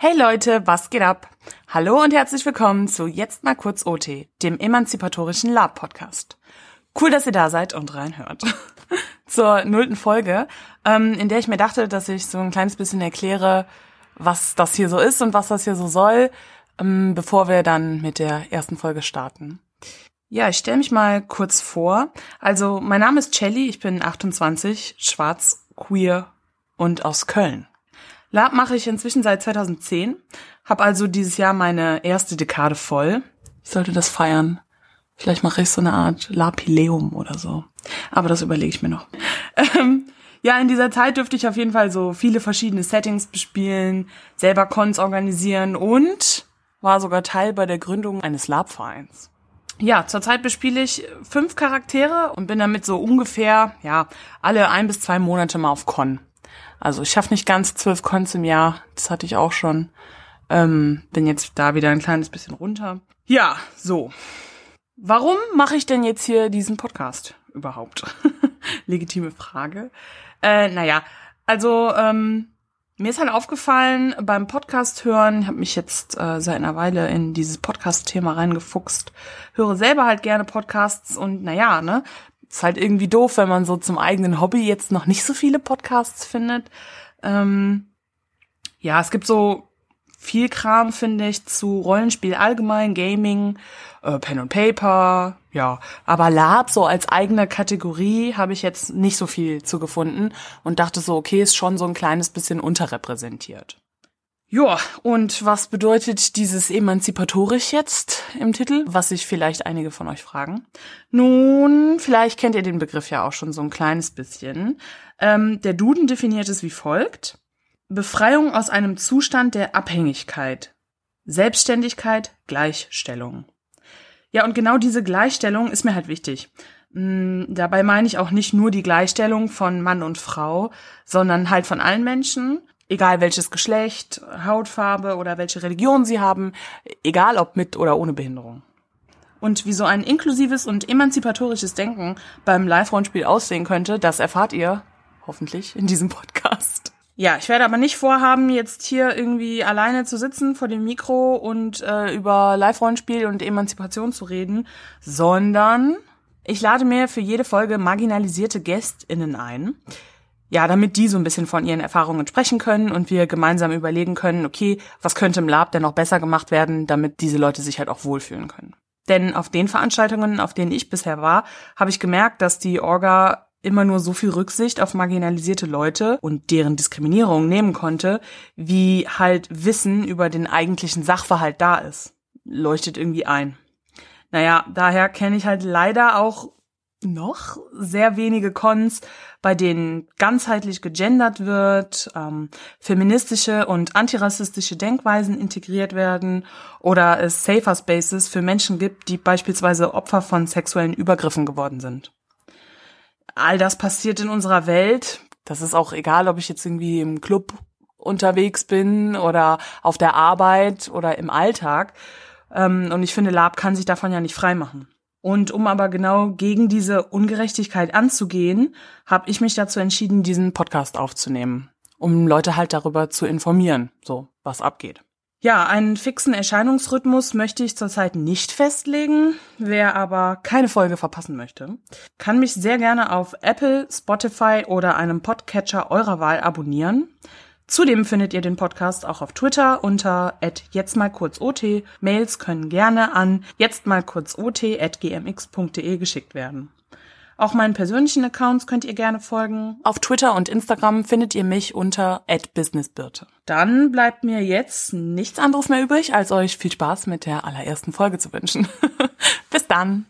Hey Leute, was geht ab? Hallo und herzlich willkommen zu Jetzt mal kurz OT, dem emanzipatorischen Lab-Podcast. Cool, dass ihr da seid und reinhört. Zur nullten Folge, ähm, in der ich mir dachte, dass ich so ein kleines bisschen erkläre, was das hier so ist und was das hier so soll, ähm, bevor wir dann mit der ersten Folge starten. Ja, ich stelle mich mal kurz vor. Also, mein Name ist Celly, ich bin 28, schwarz, queer und aus Köln. Lab mache ich inzwischen seit 2010, habe also dieses Jahr meine erste Dekade voll. Ich sollte das feiern. Vielleicht mache ich so eine Art Lapileum oder so. Aber das überlege ich mir noch. Ähm, ja, in dieser Zeit dürfte ich auf jeden Fall so viele verschiedene Settings bespielen, selber Cons organisieren und war sogar Teil bei der Gründung eines Lab-Vereins. Ja, zurzeit bespiele ich fünf Charaktere und bin damit so ungefähr, ja, alle ein bis zwei Monate mal auf Con. Also ich schaffe nicht ganz zwölf Cons im Jahr, das hatte ich auch schon. Ähm, bin jetzt da wieder ein kleines bisschen runter. Ja, so. Warum mache ich denn jetzt hier diesen Podcast überhaupt? Legitime Frage. Äh, naja, also ähm, mir ist halt aufgefallen beim Podcast hören, habe mich jetzt äh, seit einer Weile in dieses Podcast-Thema reingefuchst, höre selber halt gerne Podcasts und naja, ne, ist halt irgendwie doof, wenn man so zum eigenen Hobby jetzt noch nicht so viele Podcasts findet. Ähm, ja, es gibt so viel Kram, finde ich, zu Rollenspiel allgemein, Gaming, äh, Pen und Paper, ja. Aber Lab so als eigene Kategorie habe ich jetzt nicht so viel zu gefunden und dachte so, okay, ist schon so ein kleines bisschen unterrepräsentiert. Ja, und was bedeutet dieses emanzipatorisch jetzt im Titel, was sich vielleicht einige von euch fragen? Nun, vielleicht kennt ihr den Begriff ja auch schon so ein kleines bisschen. Ähm, der Duden definiert es wie folgt. Befreiung aus einem Zustand der Abhängigkeit. Selbstständigkeit, Gleichstellung. Ja, und genau diese Gleichstellung ist mir halt wichtig. Hm, dabei meine ich auch nicht nur die Gleichstellung von Mann und Frau, sondern halt von allen Menschen egal welches Geschlecht, Hautfarbe oder welche Religion sie haben, egal ob mit oder ohne Behinderung. Und wie so ein inklusives und emanzipatorisches Denken beim Live-Rollenspiel aussehen könnte, das erfahrt ihr hoffentlich in diesem Podcast. Ja, ich werde aber nicht vorhaben, jetzt hier irgendwie alleine zu sitzen vor dem Mikro und äh, über Live-Rollenspiel und Emanzipation zu reden, sondern ich lade mir für jede Folge marginalisierte GästInnen ein, ja, damit die so ein bisschen von ihren Erfahrungen sprechen können und wir gemeinsam überlegen können, okay, was könnte im Lab denn noch besser gemacht werden, damit diese Leute sich halt auch wohlfühlen können. Denn auf den Veranstaltungen, auf denen ich bisher war, habe ich gemerkt, dass die Orga immer nur so viel Rücksicht auf marginalisierte Leute und deren Diskriminierung nehmen konnte, wie halt Wissen über den eigentlichen Sachverhalt da ist. Leuchtet irgendwie ein. Naja, daher kenne ich halt leider auch noch sehr wenige Cons, bei denen ganzheitlich gegendert wird, ähm, feministische und antirassistische Denkweisen integriert werden oder es Safer Spaces für Menschen gibt, die beispielsweise Opfer von sexuellen Übergriffen geworden sind. All das passiert in unserer Welt. Das ist auch egal, ob ich jetzt irgendwie im Club unterwegs bin oder auf der Arbeit oder im Alltag. Ähm, und ich finde, Lab kann sich davon ja nicht freimachen. Und um aber genau gegen diese Ungerechtigkeit anzugehen, habe ich mich dazu entschieden, diesen Podcast aufzunehmen, um Leute halt darüber zu informieren, so was abgeht. Ja, einen fixen Erscheinungsrhythmus möchte ich zurzeit nicht festlegen. Wer aber keine Folge verpassen möchte, kann mich sehr gerne auf Apple, Spotify oder einem Podcatcher eurer Wahl abonnieren. Zudem findet ihr den Podcast auch auf Twitter unter jetzt mal kurz ot. Mails können gerne an jetzt mal kurz ot at gmx.de geschickt werden. Auch meinen persönlichen Accounts könnt ihr gerne folgen. Auf Twitter und Instagram findet ihr mich unter @businessbirte. Dann bleibt mir jetzt nichts anderes mehr übrig, als euch viel Spaß mit der allerersten Folge zu wünschen. Bis dann.